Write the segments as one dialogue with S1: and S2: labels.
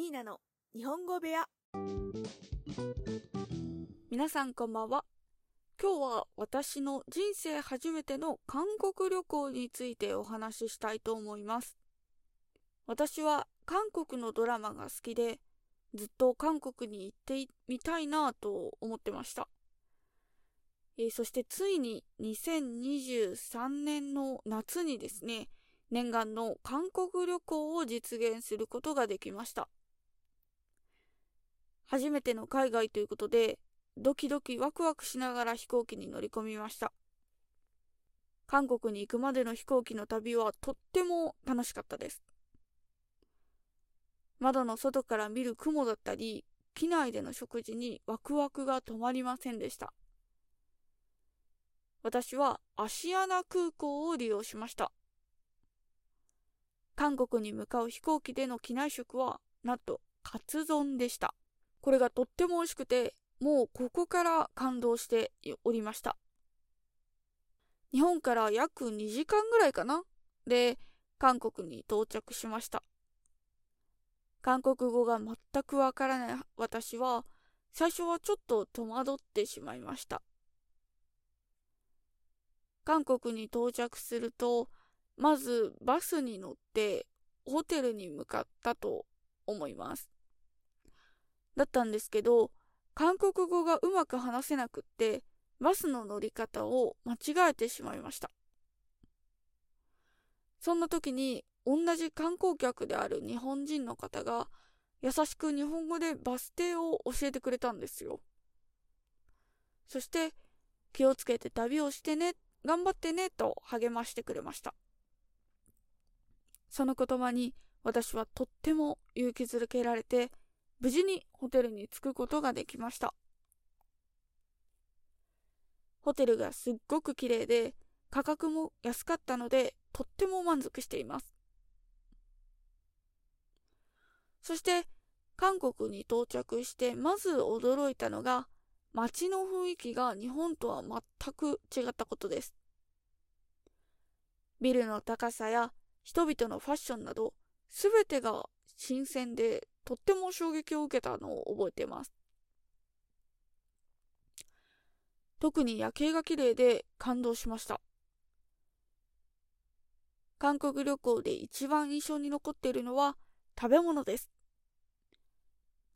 S1: ニーナの日本語部屋。
S2: 皆さんこんばんは。今日は私の人生初めての韓国旅行についてお話ししたいと思います。私は韓国のドラマが好きでずっと韓国に行ってみたいなと思ってました、えー、そしてついに2023年の夏にですね念願の韓国旅行を実現することができました。初めての海外ということで、ドキドキワクワクしながら飛行機に乗り込みました。韓国に行くまでの飛行機の旅はとっても楽しかったです。窓の外から見る雲だったり、機内での食事にワクワクが止まりませんでした。私はアシアナ空港を利用しました。韓国に向かう飛行機での機内食は、なんとカツ丼でした。これがとっても美味しくて、もうここから感動しておりました。日本から約2時間ぐらいかな？で、韓国に到着しました。韓国語が全くわからない私は、最初はちょっと戸惑ってしまいました。韓国に到着すると、まずバスに乗ってホテルに向かったと思います。だったんですけど、韓国語がうまく話せなくって、バスの乗り方を間違えてしまいました。そんな時に、同じ観光客である日本人の方が、優しく日本語でバス停を教えてくれたんですよ。そして、気をつけて旅をしてね、頑張ってね、と励ましてくれました。その言葉に私はとっても勇気づけられて、無事にホテルに着くことができました。ホテルがすっごく綺麗で、価格も安かったので、とっても満足しています。そして、韓国に到着して、まず驚いたのが、街の雰囲気が日本とは全く違ったことです。ビルの高さや人々のファッションなど、すべてが新鮮でとっても衝撃を受けたのを覚えています。特に夜景が綺麗で感動しました。韓国旅行で一番印象に残っているのは食べ物です。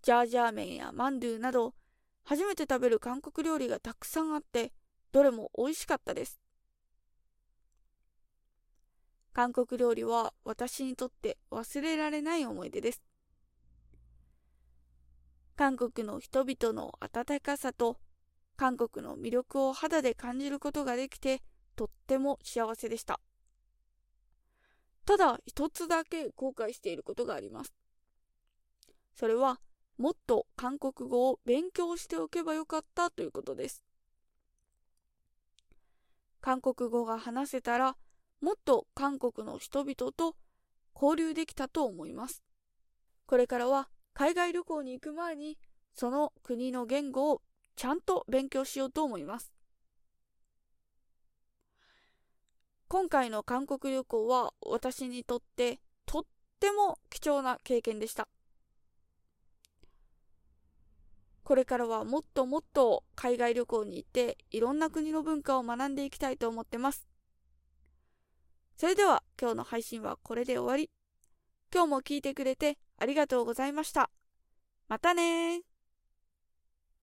S2: ジャージャー麺やマンドゥなど初めて食べる韓国料理がたくさんあってどれも美味しかったです。韓国料理は私にとって忘れられない思い出です。韓国の人々の温かさと韓国の魅力を肌で感じることができてとっても幸せでした。ただ一つだけ後悔していることがあります。それはもっと韓国語を勉強しておけばよかったということです。韓国語が話せたらもっと韓国の人々と交流できたと思います。これからは海外旅行に行く前に、その国の言語をちゃんと勉強しようと思います。今回の韓国旅行は私にとってとっても貴重な経験でした。これからはもっともっと海外旅行に行っていろんな国の文化を学んでいきたいと思ってます。それでは今日の配信はこれで終わり。今日も聞いてくれてありがとうございました。またね